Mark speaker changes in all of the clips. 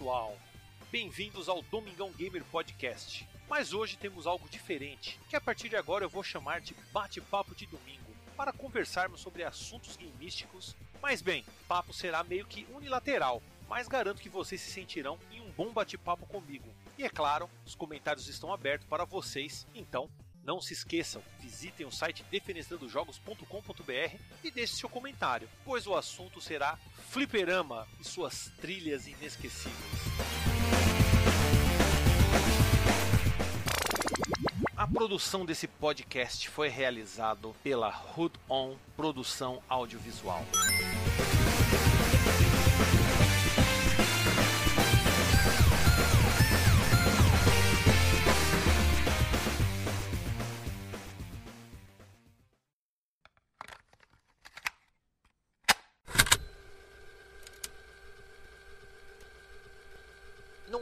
Speaker 1: pessoal! Bem-vindos ao Domingão Gamer Podcast. Mas hoje temos algo diferente, que a partir de agora eu vou chamar de Bate-Papo de Domingo, para conversarmos sobre assuntos gameísticos. Mas bem, papo será meio que unilateral, mas garanto que vocês se sentirão em um bom bate-papo comigo. E é claro, os comentários estão abertos para vocês, então não se esqueçam, visitem o site defenestrandojogos.com.br e deixe seu comentário, pois o assunto será Fliperama e suas trilhas inesquecíveis. A produção desse podcast foi realizado pela Hood On Produção Audiovisual.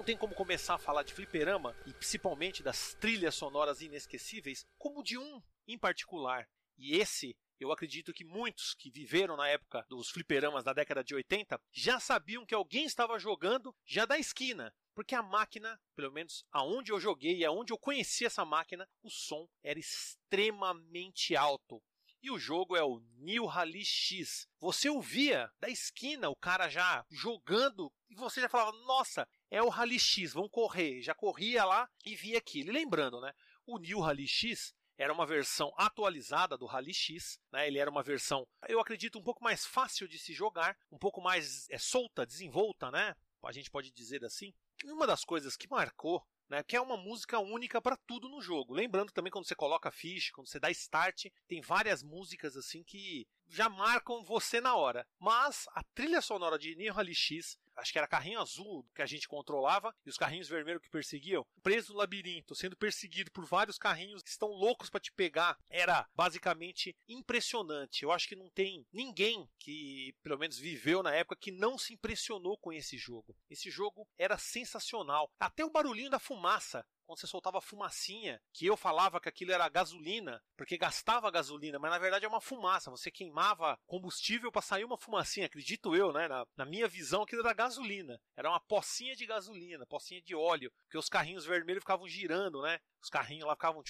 Speaker 1: Tem como começar a falar de fliperama e principalmente das trilhas sonoras inesquecíveis como de um em particular. E esse eu acredito que muitos que viveram na época dos fliperamas da década de 80 já sabiam que alguém estava jogando já da esquina. Porque a máquina, pelo menos aonde eu joguei e aonde eu conheci essa máquina, o som era extremamente alto. E o jogo é o New Rally X. Você ouvia da esquina o cara já jogando e você já falava: Nossa, é o Rally X, vamos correr. Já corria lá e via aquilo. E lembrando, né? O New Rally X era uma versão atualizada do Rally X, né? Ele era uma versão, eu acredito, um pouco mais fácil de se jogar, um pouco mais é, solta, desenvolta, né? A gente pode dizer assim. Uma das coisas que marcou né, que é uma música única para tudo no jogo. Lembrando também quando você coloca ficha, quando você dá start, tem várias músicas assim que já marcam você na hora. Mas a trilha sonora de Neo Rally X acho que era carrinho azul que a gente controlava e os carrinhos vermelhos que perseguiam, preso no labirinto, sendo perseguido por vários carrinhos que estão loucos para te pegar, era basicamente impressionante. Eu acho que não tem ninguém que, pelo menos, viveu na época que não se impressionou com esse jogo. Esse jogo era sensacional. Até o barulhinho da fumaça quando você soltava fumacinha, que eu falava que aquilo era gasolina, porque gastava gasolina, mas na verdade é uma fumaça. Você queimava combustível para sair uma fumacinha, acredito eu, né? Na, na, minha visão, aquilo era gasolina. Era uma pocinha de gasolina, pocinha de óleo, porque os carrinhos vermelhos ficavam girando, né? Os carrinhos lá ficavam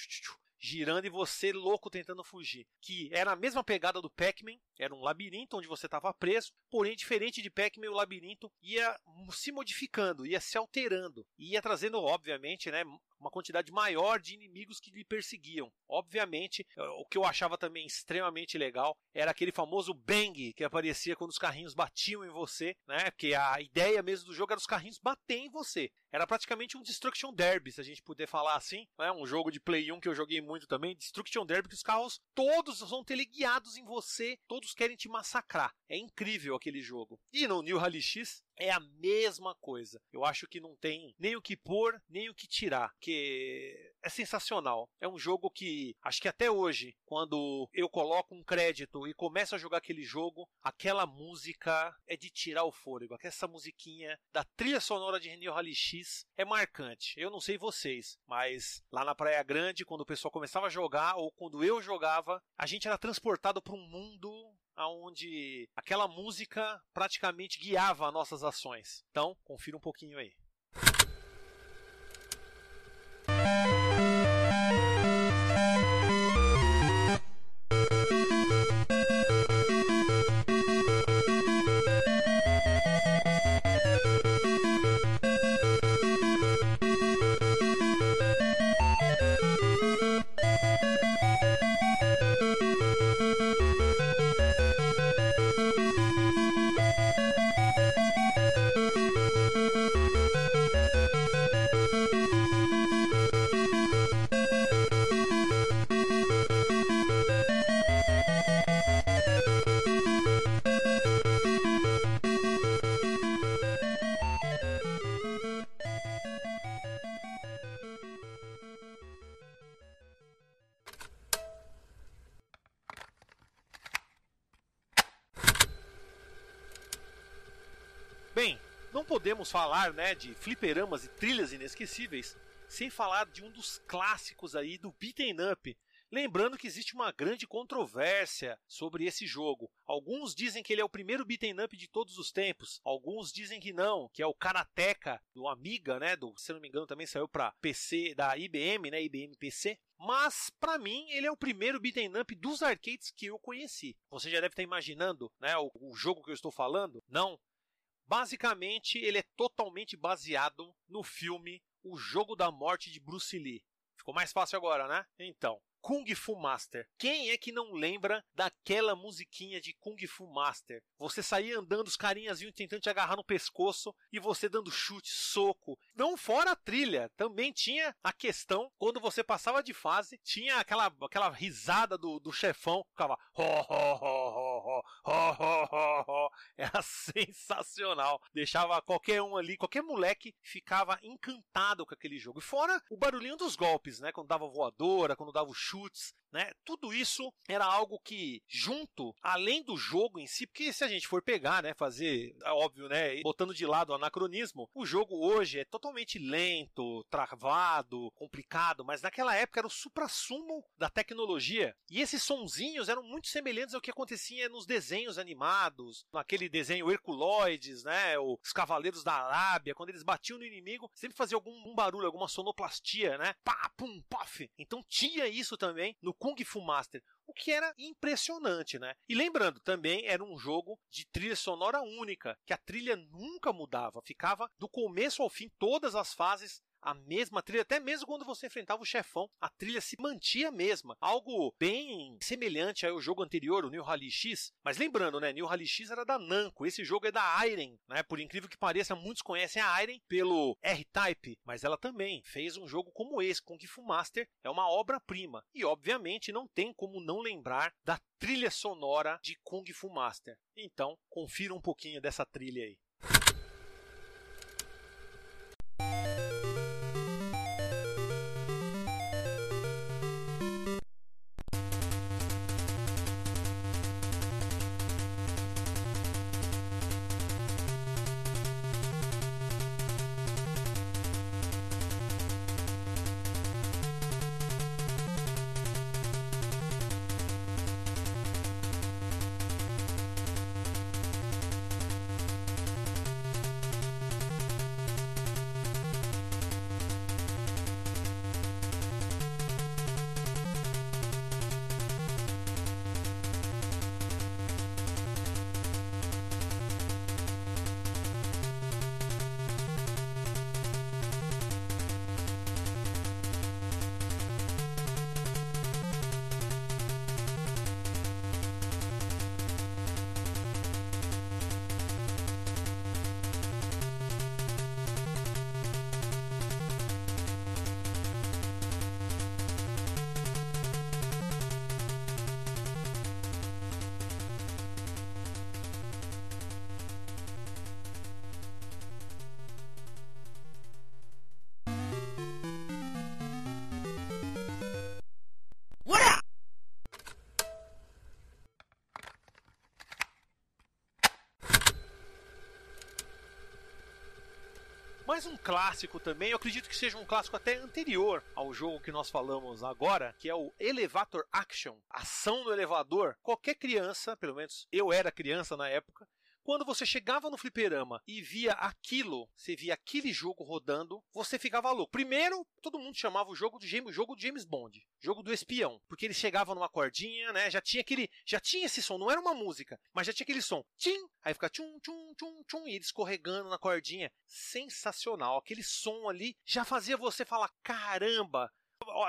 Speaker 1: girando e você louco tentando fugir. Que era a mesma pegada do Pac-Man, era um labirinto onde você estava preso, porém diferente de Pac-Man, o labirinto ia se modificando, ia se alterando, ia trazendo, obviamente, né, uma quantidade maior de inimigos que lhe perseguiam. Obviamente, eh, o que eu achava também extremamente legal era aquele famoso bang que aparecia quando os carrinhos batiam em você, né? Porque a ideia mesmo do jogo era os carrinhos bater em você. Era praticamente um Destruction Derby, se a gente puder falar assim. Né? Um jogo de Play 1 que eu joguei muito também, Destruction Derby, que os carros todos vão teleguiados em você, todos querem te massacrar. É incrível aquele jogo. E no New Rally X, é a mesma coisa. Eu acho que não tem nem o que pôr, nem o que tirar, que é sensacional. É um jogo que acho que até hoje, quando eu coloco um crédito e começo a jogar aquele jogo, aquela música é de tirar o fôlego. Essa musiquinha da trilha sonora de René Rally X é marcante. Eu não sei vocês, mas lá na Praia Grande, quando o pessoal começava a jogar ou quando eu jogava, a gente era transportado para um mundo onde aquela música praticamente guiava nossas ações. Então, confira um pouquinho aí. Não podemos falar né, de fliperamas e trilhas inesquecíveis sem falar de um dos clássicos aí do beaten up, Lembrando que existe uma grande controvérsia sobre esse jogo. Alguns dizem que ele é o primeiro beat'em up de todos os tempos. Alguns dizem que não, que é o Karateka do Amiga, né? Do, se não me engano, também saiu para PC da IBM, né? IBM PC. Mas, para mim, ele é o primeiro beat'em up dos arcades que eu conheci. Você já deve estar imaginando, né, o, o jogo que eu estou falando? Não. Basicamente, ele é totalmente baseado no filme O Jogo da Morte de Bruce Lee. Ficou mais fácil agora, né? Então, Kung Fu Master. Quem é que não lembra daquela musiquinha de Kung Fu Master? Você saía andando, os carinhas vinham tentando te agarrar no pescoço e você dando chute, soco. Não fora a trilha, também tinha a questão, quando você passava de fase, tinha aquela, aquela risada do, do chefão, ficava ho, ho, ho, ho, ho, ho, ho, ho. Era sensacional. Deixava qualquer um ali, qualquer moleque ficava encantado com aquele jogo. E fora o barulhinho dos golpes, né? Quando dava voadora, quando dava chutes, né? Tudo isso era algo que, junto, além do jogo em si, porque se a gente for pegar, né, fazer, é óbvio, né, botando de lado o anacronismo, o jogo hoje é totalmente lento, travado, complicado, mas naquela época era o supra-sumo da tecnologia. E esses sonzinhos eram muito semelhantes ao que acontecia nos desenhos animados, naquele desenho Herculoides, né, os Cavaleiros da Arábia, quando eles batiam no inimigo, sempre fazia algum barulho, alguma sonoplastia, né? Pá, pum, pof. Então tinha isso também no Kung Fu Master, o que era impressionante, né? E lembrando, também era um jogo de trilha sonora única, que a trilha nunca mudava, ficava do começo ao fim, todas as fases a mesma trilha, até mesmo quando você enfrentava o chefão, a trilha se mantinha a mesma. Algo bem semelhante ao jogo anterior, o New Rally X. Mas lembrando, né, New Rally X era da Namco, esse jogo é da Iron, né? Por incrível que pareça, muitos conhecem a Iron pelo R-Type, mas ela também fez um jogo como esse, Kung Fu Master, é uma obra-prima. E obviamente não tem como não lembrar da trilha sonora de Kung Fu Master. Então, confira um pouquinho dessa trilha aí. Mais um clássico também, eu acredito que seja um clássico até anterior ao jogo que nós falamos agora, que é o Elevator Action, ação no elevador. Qualquer criança, pelo menos eu era criança na época, quando você chegava no fliperama e via aquilo, você via aquele jogo rodando, você ficava louco. Primeiro, todo mundo chamava o jogo de James, jogo de James Bond, jogo do espião, porque ele chegava numa cordinha, né? Já tinha aquele, já tinha esse som, não era uma música, mas já tinha aquele som. Tim, aí fica tchum tchum tchum tchum e ele escorregando na cordinha. Sensacional, aquele som ali já fazia você falar: "Caramba,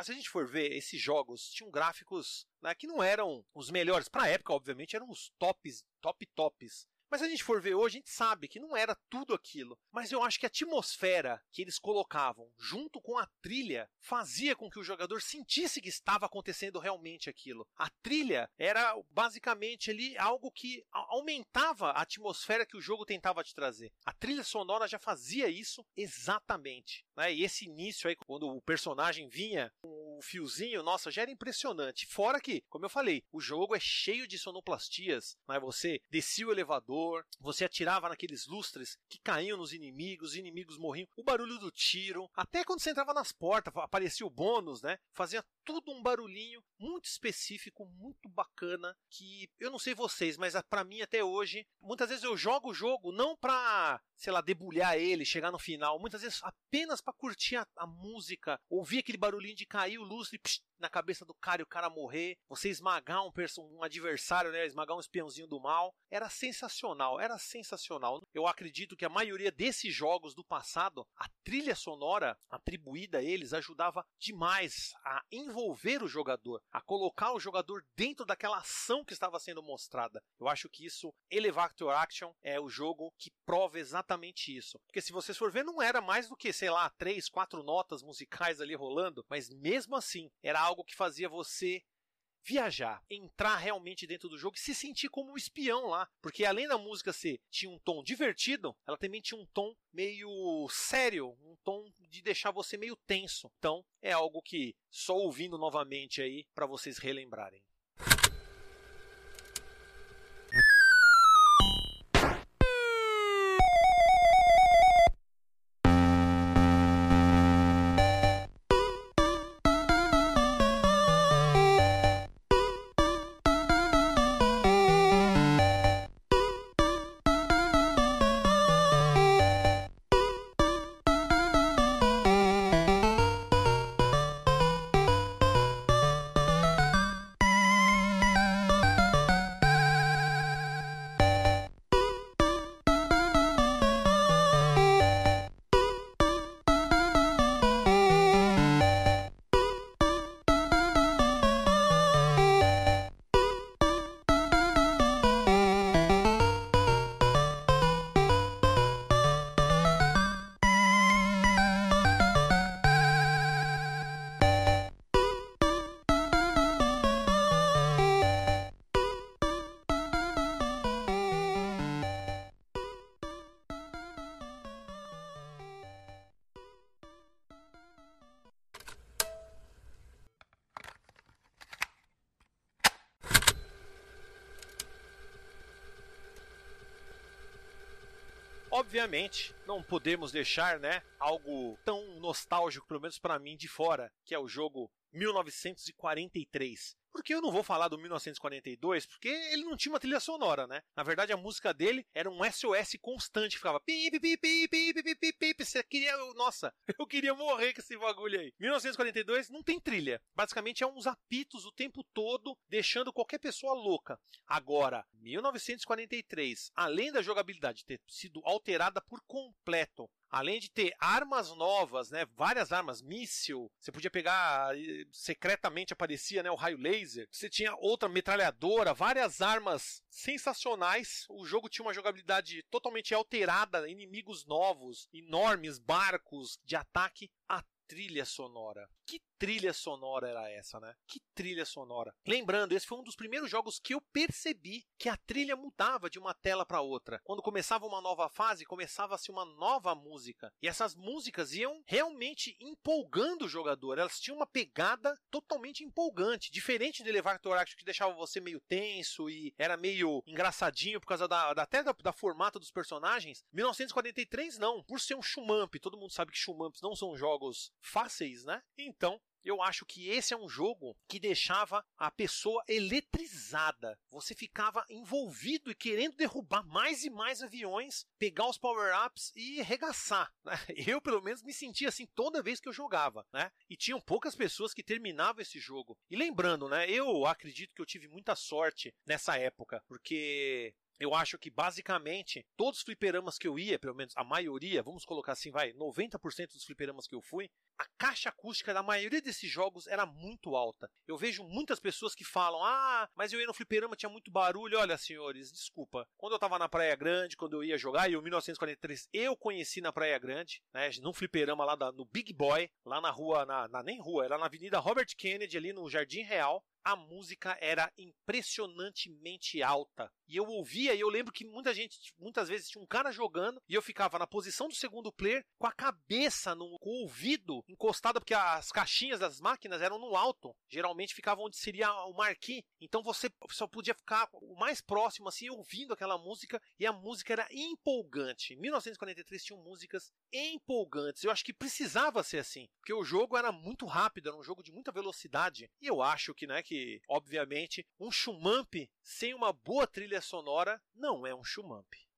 Speaker 1: se a gente for ver, esses jogos tinham gráficos né, que não eram os melhores. Para a época, obviamente, eram os tops, top tops. Mas se a gente for ver hoje, a gente sabe que não era tudo aquilo. Mas eu acho que a atmosfera que eles colocavam junto com a trilha fazia com que o jogador sentisse que estava acontecendo realmente aquilo. A trilha era basicamente ali algo que aumentava a atmosfera que o jogo tentava te trazer. A trilha sonora já fazia isso exatamente. Né? E esse início aí, quando o personagem vinha com o fiozinho, nossa, já era impressionante. Fora que, como eu falei, o jogo é cheio de sonoplastias, né? Você descia o elevador, você atirava naqueles lustres que caíam nos inimigos, os inimigos morriam, o barulho do tiro, até quando você entrava nas portas, aparecia o bônus, né? Fazia tudo um barulhinho muito específico, muito bacana, que eu não sei vocês, mas para mim até hoje, muitas vezes eu jogo o jogo não pra, sei lá, debulhar ele, chegar no final, muitas vezes apenas para curtir a, a, música, ouvir aquele barulhinho de cair o psh, na cabeça do cara e o cara morrer, você esmagar um, um adversário, né, esmagar um espiãozinho do mal, era sensacional, era sensacional. Eu acredito que a maioria desses jogos do passado, a trilha sonora atribuída a eles ajudava demais a envolver o jogador, a colocar o jogador dentro daquela ação que estava sendo mostrada. Eu acho que isso, Elevator Action, é o jogo que prova exatamente isso. Porque se vocês for ver, não era mais do que, sei lá, três, quatro notas musicais ali rolando, mas mesmo assim, era algo que fazia você viajar, entrar realmente dentro do jogo e se sentir como um espião lá. Porque além da música ser tinha um tom divertido, ela também tinha um tom meio sério, um tom de deixar você meio tenso. Então, é algo que só ouvindo novamente aí para vocês relembrarem. Obviamente, não podemos deixar, né, algo tão nostálgico, pelo menos para mim, de fora, que é o jogo 1943. Porque eu não vou falar do 1942, porque ele não tinha uma trilha sonora, né? Na verdade, a música dele era um SOS constante, ficava pi pi pi pi pi pi pi pi Você queria. Nossa, eu queria morrer com esse bagulho aí. 1942 não tem trilha. Basicamente, é uns apitos o tempo todo, deixando qualquer pessoa louca. Agora, 1943, além da jogabilidade ter sido alterada por completo, além de ter armas novas, né, várias armas, míssil, você podia pegar secretamente aparecia, né, o raio laser. Você tinha outra metralhadora, várias armas sensacionais. O jogo tinha uma jogabilidade totalmente alterada, inimigos novos, enormes barcos de ataque. A trilha sonora. Que trilha sonora era essa, né? Que trilha sonora. Lembrando, esse foi um dos primeiros jogos que eu percebi que a trilha mudava de uma tela para outra. Quando começava uma nova fase, começava-se uma nova música. E essas músicas iam realmente empolgando o jogador. Elas tinham uma pegada totalmente empolgante, diferente de Elevator Action que deixava você meio tenso e era meio engraçadinho por causa da, da até da, da formato dos personagens. 1943 não, por ser um shumamp, todo mundo sabe que shumamps não são jogos fáceis, né? Então, eu acho que esse é um jogo que deixava a pessoa eletrizada. Você ficava envolvido e querendo derrubar mais e mais aviões, pegar os power-ups e regaçar. Né? Eu, pelo menos, me sentia assim toda vez que eu jogava. Né? E tinham poucas pessoas que terminavam esse jogo. E lembrando, né, eu acredito que eu tive muita sorte nessa época, porque eu acho que basicamente todos os fliperamas que eu ia, pelo menos a maioria, vamos colocar assim, vai, 90% dos fliperamas que eu fui, a caixa acústica da maioria desses jogos era muito alta. Eu vejo muitas pessoas que falam: "Ah, mas eu ia no fliperama, tinha muito barulho". Olha, senhores, desculpa. Quando eu tava na Praia Grande, quando eu ia jogar, e o 1943 eu conheci na Praia Grande, né, num fliperama lá da, no Big Boy, lá na rua, na, na nem rua, era na Avenida Robert Kennedy ali no Jardim Real a música era impressionantemente alta. E eu ouvia e eu lembro que muita gente, muitas vezes tinha um cara jogando e eu ficava na posição do segundo player com a cabeça no com o ouvido encostada porque as caixinhas das máquinas eram no alto. Geralmente ficavam onde seria o marquee. Então você só podia ficar o mais próximo assim ouvindo aquela música e a música era empolgante. Em 1943 tinham músicas empolgantes. Eu acho que precisava ser assim, porque o jogo era muito rápido, era um jogo de muita velocidade. E eu acho que, né, que obviamente um shumamp sem uma boa trilha sonora não é um shumamp.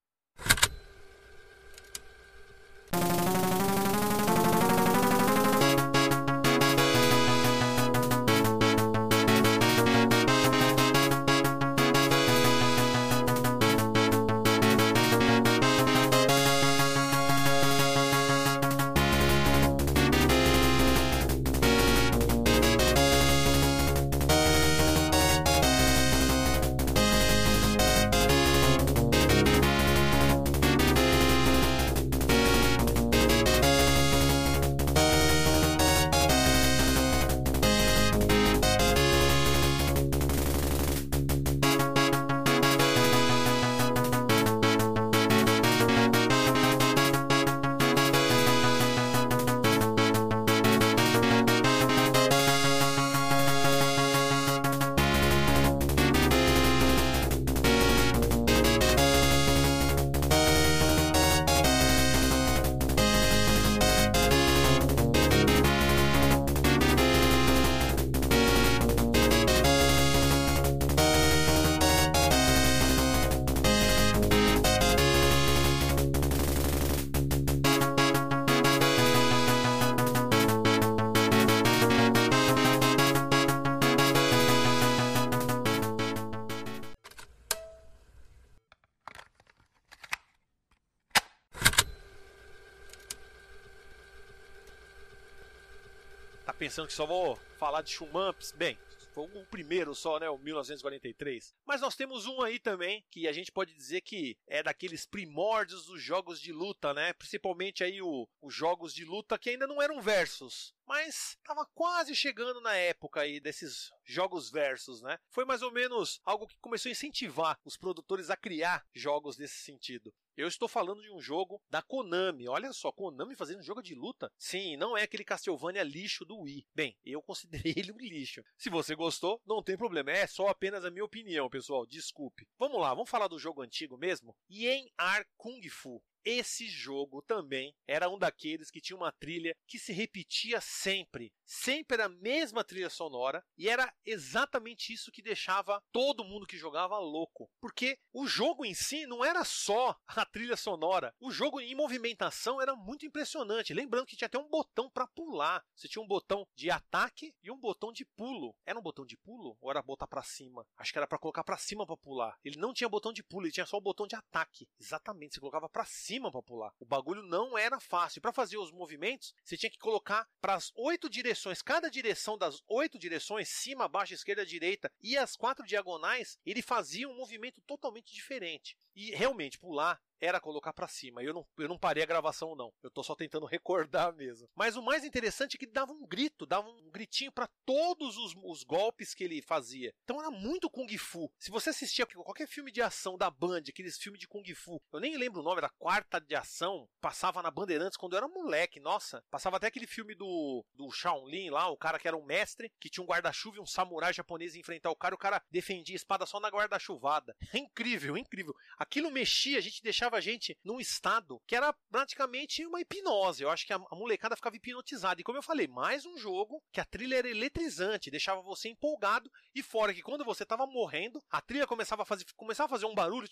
Speaker 1: Pensando que só vou falar de Schumamps. Bem, foi o primeiro só, né? O 1943. Mas nós temos um aí também que a gente pode dizer que é daqueles primórdios dos jogos de luta, né? Principalmente aí o, os jogos de luta que ainda não eram versos, mas estava quase chegando na época aí desses jogos versos, né? Foi mais ou menos algo que começou a incentivar os produtores a criar jogos nesse sentido. Eu estou falando de um jogo da Konami. Olha só, Konami fazendo jogo de luta? Sim, não é aquele Castlevania lixo do Wii. Bem, eu considerei ele um lixo. Se você gostou, não tem problema. É só apenas a minha opinião, pessoal. Desculpe. Vamos lá, vamos falar do jogo antigo mesmo? Yen Ar Kung Fu. Esse jogo também era um daqueles que tinha uma trilha que se repetia sempre. Sempre era a mesma trilha sonora e era exatamente isso que deixava todo mundo que jogava louco. Porque o jogo em si não era só a trilha sonora. O jogo em movimentação era muito impressionante. Lembrando que tinha até um botão para pular. Você tinha um botão de ataque e um botão de pulo. Era um botão de pulo ou era botar para cima? Acho que era para colocar para cima para pular. Ele não tinha botão de pulo, ele tinha só o botão de ataque. Exatamente, você colocava para cima cima para pular. O bagulho não era fácil. Para fazer os movimentos, você tinha que colocar para as oito direções, cada direção das oito direções, cima, baixo, esquerda, direita e as quatro diagonais, ele fazia um movimento totalmente diferente. E realmente pular era colocar para cima. Eu não, eu não parei a gravação, não. Eu tô só tentando recordar mesmo. Mas o mais interessante é que dava um grito, dava um gritinho para todos os, os, golpes que ele fazia. Então era muito Kung Fu. Se você assistia qualquer filme de ação da Band, aqueles filmes de Kung Fu, eu nem lembro o nome, era Quarta de Ação, passava na Bandeirantes quando eu era moleque, nossa. Passava até aquele filme do, do Shaolin lá, o cara que era um mestre, que tinha um guarda-chuva e um samurai japonês enfrentar o cara, o cara defendia a espada só na guarda-chuvada. É incrível, incrível. Aquilo mexia, a gente deixava deixava a gente num estado que era praticamente uma hipnose. Eu acho que a, a molecada ficava hipnotizada. E como eu falei, mais um jogo que a trilha era eletrizante, deixava você empolgado. E fora que quando você estava morrendo, a trilha começava a fazer, começava a fazer um barulho,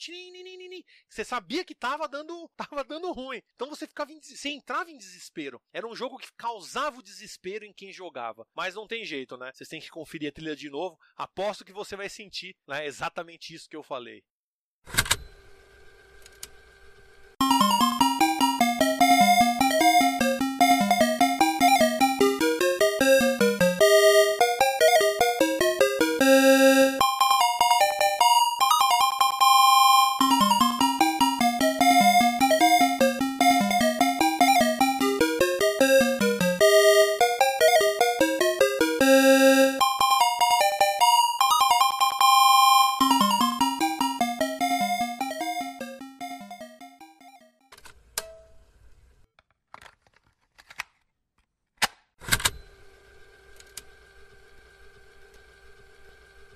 Speaker 1: você sabia que estava dando, tava dando ruim. Então você ficava, em, você entrava em desespero. Era um jogo que causava o desespero em quem jogava. Mas não tem jeito, né? Vocês têm que conferir a trilha de novo. Aposto que você vai sentir né, exatamente isso que eu falei.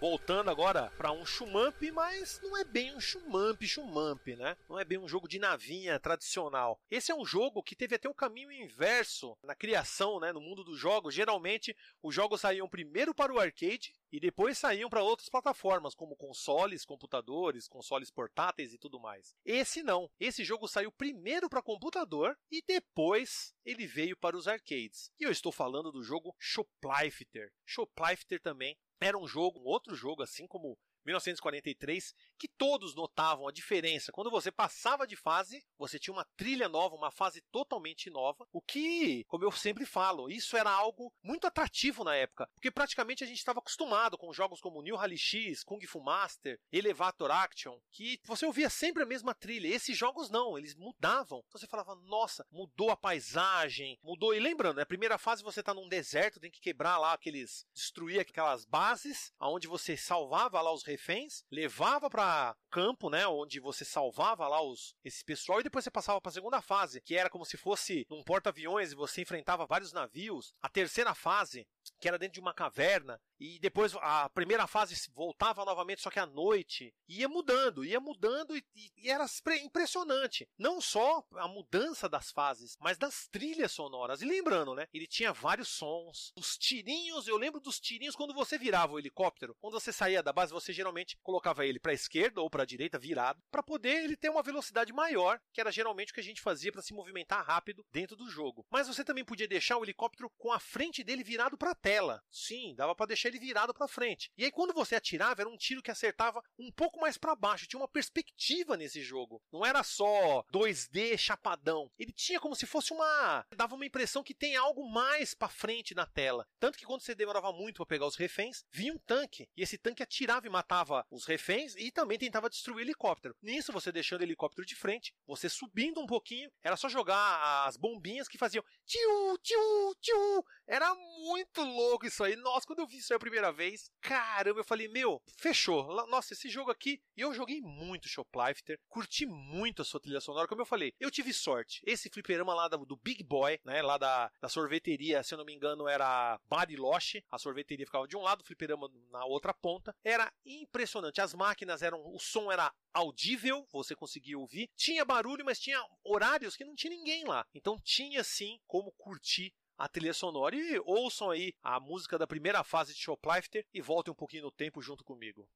Speaker 1: Voltando agora para um shumamp, mas não é bem um shumamp, shumamp, né? Não é bem um jogo de navinha tradicional. Esse é um jogo que teve até um caminho inverso na criação, né, no mundo dos jogos. Geralmente, os jogos saíam primeiro para o arcade e depois saíam para outras plataformas, como consoles, computadores, consoles portáteis e tudo mais. Esse não. Esse jogo saiu primeiro para computador e depois ele veio para os arcades. E eu estou falando do jogo Shoplifter. Shoplifter também era um jogo, um outro jogo, assim como 1943, que todos notavam a diferença. Quando você passava de fase, você tinha uma trilha nova, uma fase totalmente nova, o que, como eu sempre falo, isso era algo muito atrativo na época, porque praticamente a gente estava acostumado com jogos como New Rally X, Kung Fu Master, Elevator Action, que você ouvia sempre a mesma trilha. Esses jogos não, eles mudavam. Então você falava, nossa, mudou a paisagem, mudou. E lembrando, na né, primeira fase você está num deserto, tem que quebrar lá aqueles, destruir aquelas bases, aonde você salvava lá os reféns, levava para campo, né, onde você salvava lá os esse pessoal e depois você passava para a segunda fase, que era como se fosse um porta-aviões e você enfrentava vários navios. A terceira fase, que era dentro de uma caverna, e depois a primeira fase voltava novamente, só que à noite. Ia mudando, ia mudando e, e, era impressionante. Não só a mudança das fases, mas das trilhas sonoras. E lembrando, né? Ele tinha vários sons. Os tirinhos, eu lembro dos tirinhos quando você virava o helicóptero. Quando você saía da base, você geralmente colocava ele para a esquerda ou para a direita, virado, para poder ele ter uma velocidade maior, que era geralmente o que a gente fazia para se movimentar rápido dentro do jogo. Mas você também podia deixar o helicóptero com a frente dele virado para a tela. Sim, dava para deixar ele virado para frente. E aí quando você atirava era um tiro que acertava um pouco mais para baixo, tinha uma perspectiva nesse jogo. Não era só 2D chapadão. Ele tinha como se fosse uma dava uma impressão que tem algo mais para frente na tela. Tanto que quando você demorava muito para pegar os reféns, vinha um tanque e esse tanque atirava e matava os reféns e também tentava destruir o helicóptero. Nisso você deixando o helicóptero de frente, você subindo um pouquinho, era só jogar as bombinhas que faziam tiu, tiu, tiu. Era muito louco isso aí. Nossa, quando eu vi isso aí a primeira vez, caramba, eu falei, meu, fechou. Nossa, esse jogo aqui. E eu joguei muito Shoplifter, curti muito a sua trilha sonora. Como eu falei, eu tive sorte. Esse fliperama lá do Big Boy, né, lá da, da sorveteria, se eu não me engano, era Bariloche. A sorveteria ficava de um lado, o fliperama na outra ponta. Era impressionante. As máquinas eram. O som era audível, você conseguia ouvir. Tinha barulho, mas tinha horários que não tinha ninguém lá. Então tinha sim como curtir a trilha sonora e ouçam aí a música da primeira fase de Shoplifter e voltem um pouquinho no tempo junto comigo.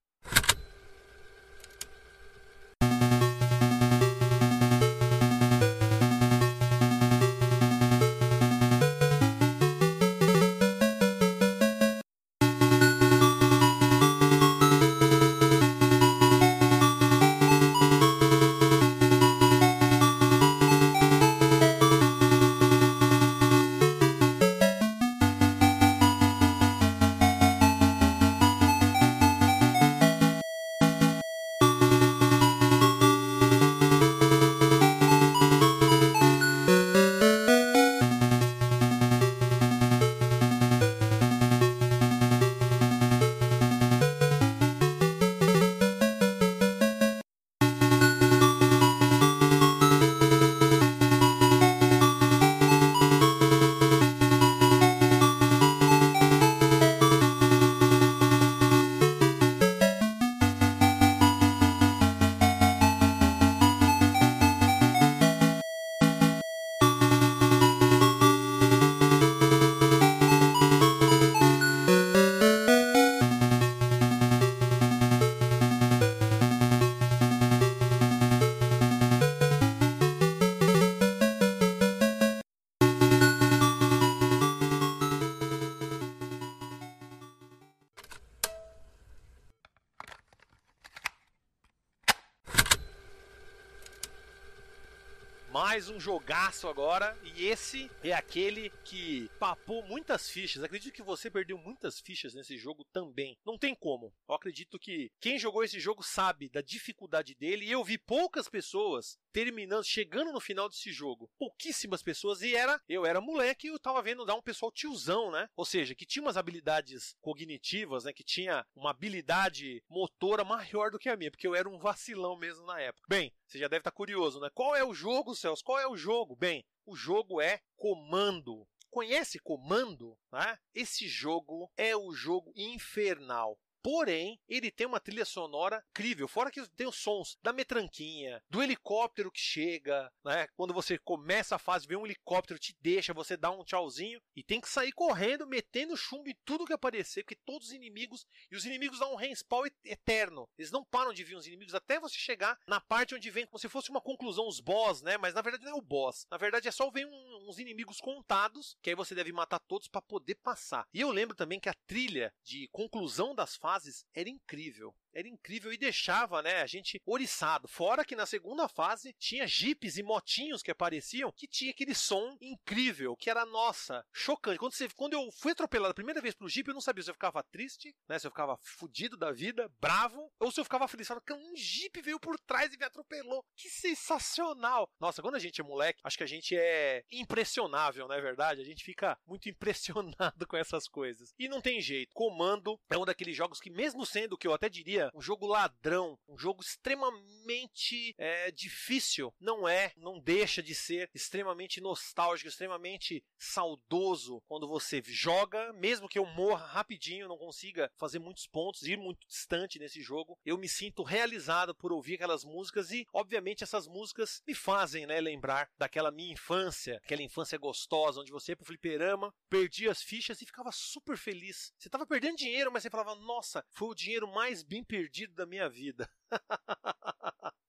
Speaker 1: Mais um jogaço agora. E esse é aquele que papou muitas fichas. Acredito que você perdeu muitas fichas nesse jogo também. Não tem como. Eu acredito que quem jogou esse jogo sabe da dificuldade dele. E eu vi poucas pessoas terminando, chegando no final desse jogo. Pouquíssimas pessoas. E era, eu era moleque e eu tava vendo dar um pessoal tiozão, né? Ou seja, que tinha umas habilidades cognitivas, né? Que tinha uma habilidade motora maior do que a minha. Porque eu era um vacilão mesmo na época. Bem, você já deve estar curioso, né? Qual é o jogo, Celso? Qual é o jogo? Bem, o jogo é Comando. Conhece Comando? Né? Esse jogo é o jogo infernal. Porém, ele tem uma trilha sonora incrível. Fora que tem os sons da metranquinha, do helicóptero que chega, né? Quando você começa a fase, vem um helicóptero, te deixa, você dá um tchauzinho e tem que sair correndo, metendo chumbo em tudo que aparecer, porque todos os inimigos, e os inimigos dão um respawn eterno. Eles não param de vir os inimigos até você chegar na parte onde vem como se fosse uma conclusão os boss, né? Mas na verdade não é o boss. Na verdade é só vem um, uns inimigos contados, que aí você deve matar todos para poder passar. E eu lembro também que a trilha de conclusão das fases era incrível era incrível e deixava, né, a gente oriçado. Fora que na segunda fase tinha jipes e motinhos que apareciam que tinha aquele som incrível, que era nossa, chocante. Quando, você, quando eu fui atropelado a primeira vez pro jipe, eu não sabia se eu ficava triste, né, se eu ficava fudido da vida, bravo, ou se eu ficava feliz. Falava, um jipe veio por trás e me atropelou. Que sensacional! Nossa, quando a gente é moleque, acho que a gente é impressionável, não é verdade? A gente fica muito impressionado com essas coisas. E não tem jeito. Comando é um daqueles jogos que, mesmo sendo que eu até diria um jogo ladrão, um jogo extremamente é, difícil. Não é, não deixa de ser extremamente nostálgico, extremamente saudoso quando você joga, mesmo que eu morra rapidinho, não consiga fazer muitos pontos, ir muito distante nesse jogo, eu me sinto realizado por ouvir aquelas músicas e, obviamente, essas músicas me fazem, né, lembrar daquela minha infância, aquela infância gostosa, onde você ia pro fliperama, perdia as fichas e ficava super feliz. Você tava perdendo dinheiro, mas você falava, nossa, foi o dinheiro mais bem perdido da minha vida.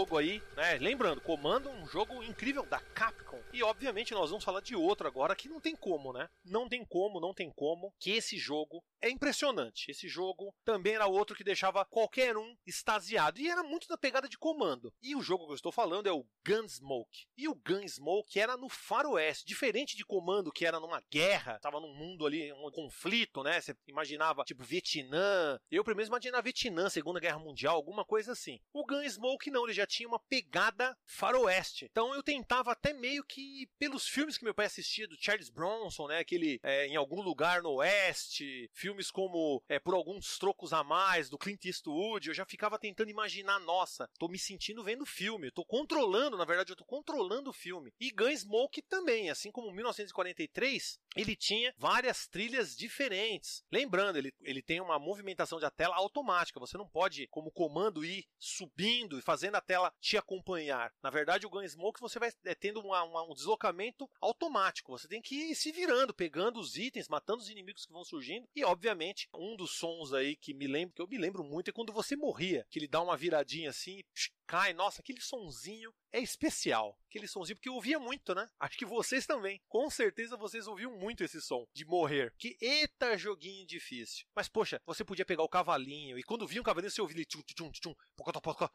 Speaker 1: jogo aí, né? Lembrando, Comando, um jogo incrível da Capcom. E obviamente nós vamos falar de outro agora que não tem como, né? Não tem como, não tem como que esse jogo é impressionante. Esse jogo também era outro que deixava qualquer um extasiado. E era muito da pegada de comando. E o jogo que eu estou falando é o Gunsmoke. E o Gunsmoke era no faroeste. Diferente de comando, que era numa guerra, estava num mundo ali, um conflito, né? Você imaginava, tipo, Vietnã. Eu primeiro imaginava Vietnã, Segunda Guerra Mundial, alguma coisa assim. O Gunsmoke não, ele já tinha uma pegada faroeste. Então eu tentava até meio que, pelos filmes que meu pai assistia, do Charles Bronson, né? Aquele é, em algum lugar no oeste, filmes como é, Por Alguns Trocos a Mais, do Clint Eastwood, eu já ficava tentando imaginar, nossa, tô me sentindo vendo filme, tô controlando, na verdade, eu tô controlando o filme. E Gunsmoke também, assim como 1943, ele tinha várias trilhas diferentes. Lembrando, ele, ele tem uma movimentação de tela automática, você não pode, como comando, ir subindo e fazendo a tela te acompanhar. Na verdade, o Gunsmoke você vai é, tendo uma, uma, um deslocamento automático, você tem que ir se virando, pegando os itens, matando os inimigos que vão surgindo. E, obviamente, um dos sons aí que me lembro, que eu me lembro muito, é quando você morria, que ele dá uma viradinha assim, cai, nossa, aquele sonzinho é especial. Aquele sonzinho, porque eu ouvia muito, né? Acho que vocês também. Com certeza vocês ouviam muito esse som de morrer. Que eita joguinho difícil. Mas, poxa, você podia pegar o cavalinho, e quando via um cavalinho, você ouvia ele tchum, tchum, tchum,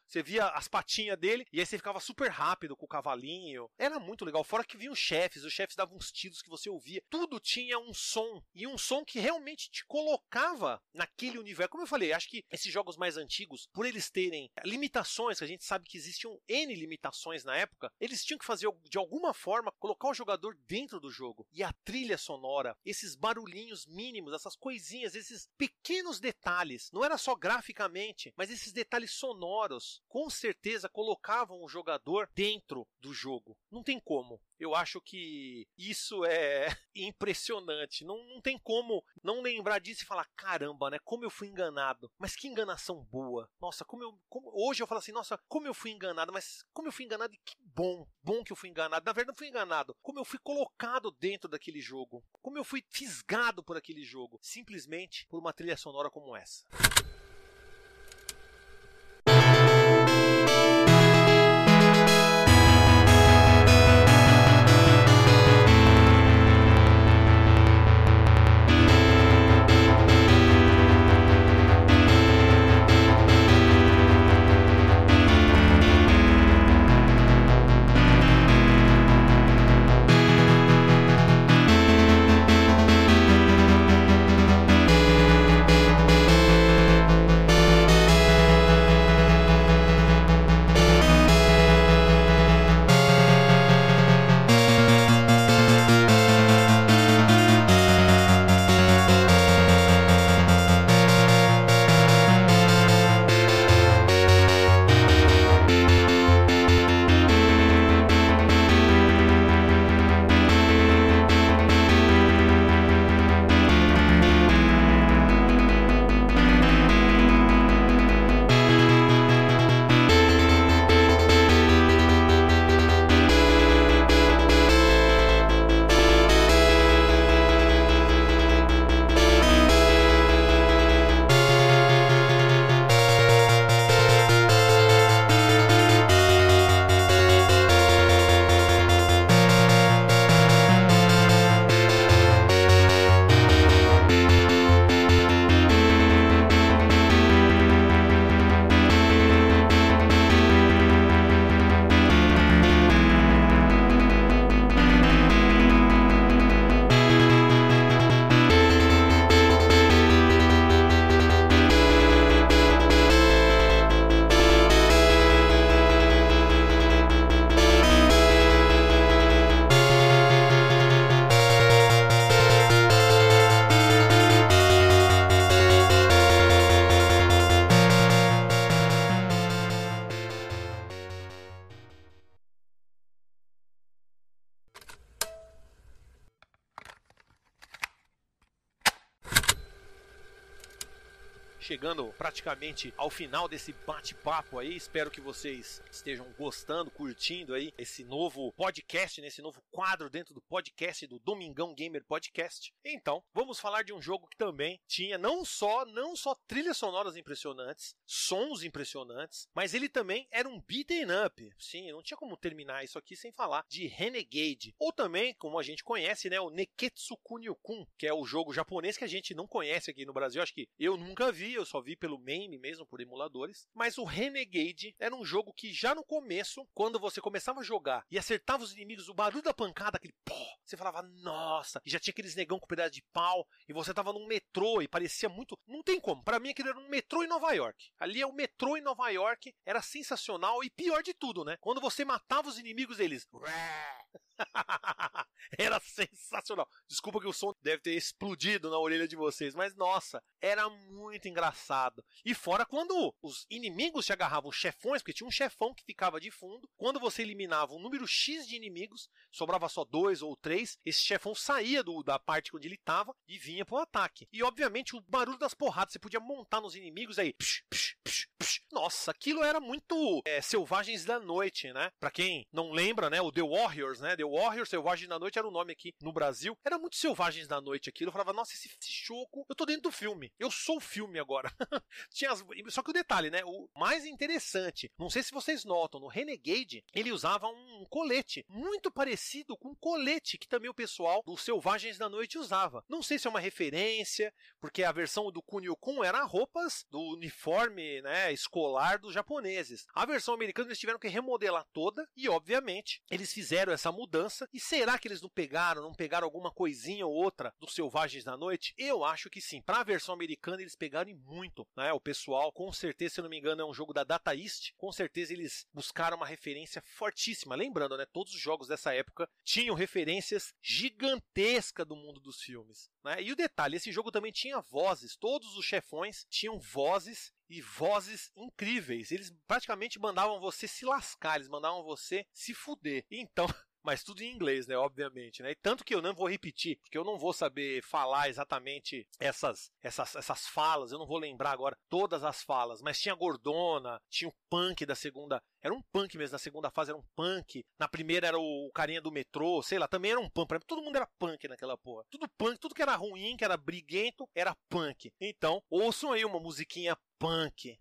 Speaker 1: você via as patinhas dele, e aí você ficava super rápido com o cavalinho. Era muito legal. Fora que vinham chefes, os chefes davam uns tiros que você ouvia. Tudo tinha um som, e um som que realmente te colocava naquele universo. Como eu falei, acho que esses jogos mais antigos, por eles terem limitações que a gente gente sabe que existiam N limitações na época, eles tinham que fazer de alguma forma colocar o jogador dentro do jogo. E a trilha sonora, esses barulhinhos mínimos, essas coisinhas, esses pequenos detalhes, não era só graficamente, mas esses detalhes sonoros, com certeza colocavam o jogador dentro do jogo. Não tem como. Eu acho que isso é impressionante. Não, não tem como não lembrar disso e falar: caramba, né? Como eu fui enganado. Mas que enganação boa. Nossa, como eu. Como... Hoje eu falo assim: nossa, como eu fui enganado. Mas como eu fui enganado e que bom. Bom que eu fui enganado. Na verdade, não fui enganado. Como eu fui colocado dentro daquele jogo. Como eu fui fisgado por aquele jogo. Simplesmente por uma trilha sonora como essa. Chegando praticamente ao final desse bate-papo aí. Espero que vocês estejam gostando, curtindo aí esse novo podcast, nesse novo quadro dentro do podcast do Domingão Gamer Podcast. Então, vamos falar de um jogo que também tinha não só não só trilhas sonoras impressionantes, sons impressionantes, mas ele também era um beat'em up. Sim, não tinha como terminar isso aqui sem falar de Renegade, ou também, como a gente conhece, né, o Neketsu Kunio-kun, que é o jogo japonês que a gente não conhece aqui no Brasil. Acho que eu nunca vi, eu só vi pelo MAME mesmo, por emuladores. Mas o Renegade era um jogo que já no começo, quando você começava a jogar e acertava os inimigos, o barulho da pancada, aquele pó, você falava, nossa, e já tinha aqueles negão com pedaço de pau, e você tava num metrô e parecia muito. Não tem como. Para mim aquilo era um metrô em Nova York. Ali é o metrô em Nova York, era sensacional e pior de tudo, né? Quando você matava os inimigos, eles. era sensacional. Desculpa que o som deve ter explodido na orelha de vocês, mas nossa, era muito engraçado. E fora quando os inimigos te agarravam chefões, porque tinha um chefão que ficava de fundo, quando você eliminava um número X de inimigos, sobrava só dois ou três, esse chefão saía do, da parte onde ele estava e vinha pro ataque. E obviamente o barulho das porradas, você podia montar nos inimigos aí. Psh, psh, psh, Nossa, aquilo era muito é, Selvagens da Noite, né? Pra quem não lembra, né? O The Warriors, né? The Warriors, Selvagens da Noite era o nome aqui no Brasil. Era muito Selvagens da Noite aquilo. Eu falava, nossa, esse, esse jogo, eu tô dentro do filme. Eu sou o filme agora. Tinha as... Só que o detalhe, né? O mais interessante, não sei se vocês notam, no Renegade, ele usava um colete muito parecido com um colete que também o pessoal do Selvagens da Noite usava. Não sei se é uma referência, porque a versão do Kunio-kun era roupas do uniforme né, escolar dos japoneses. A versão americana eles tiveram que remodelar toda e, obviamente, eles fizeram essa mudança. E será que eles não pegaram, não pegaram alguma coisinha ou outra dos Selvagens da Noite? Eu acho que sim. Para a versão americana eles pegaram muito, né? O pessoal, com certeza, se eu não me engano, é um jogo da Data East. Com certeza eles buscaram uma referência fortíssima. Lembrando, né? Todos os jogos dessa época tinham referências gigantescas do mundo dos filmes. Né? E o detalhe, esse jogo também tinha vozes. Todos os chefões tinham vozes e vozes incríveis. Eles praticamente mandavam você se lascar, eles mandavam você se fuder. Então, mas tudo em inglês, né? Obviamente, né? E tanto que eu não vou repetir, porque eu não vou saber falar exatamente essas, essas, essas falas, eu não vou lembrar agora todas as falas, mas tinha Gordona, tinha o punk da segunda, era um punk mesmo, na segunda fase era um punk, na primeira era o, carinha do metrô, sei lá, também era um punk, todo mundo era punk naquela porra. Tudo punk, tudo que era ruim, que era briguento, era punk. Então, ouçam aí uma musiquinha punk.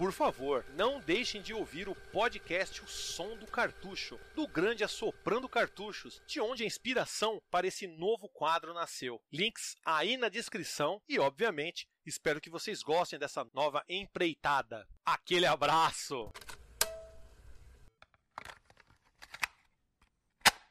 Speaker 1: Por favor, não deixem de ouvir o podcast O Som do Cartucho, do grande Assoprando Cartuchos, de onde a inspiração para esse novo quadro nasceu. Links aí na descrição e, obviamente, espero que vocês gostem dessa nova empreitada. Aquele abraço!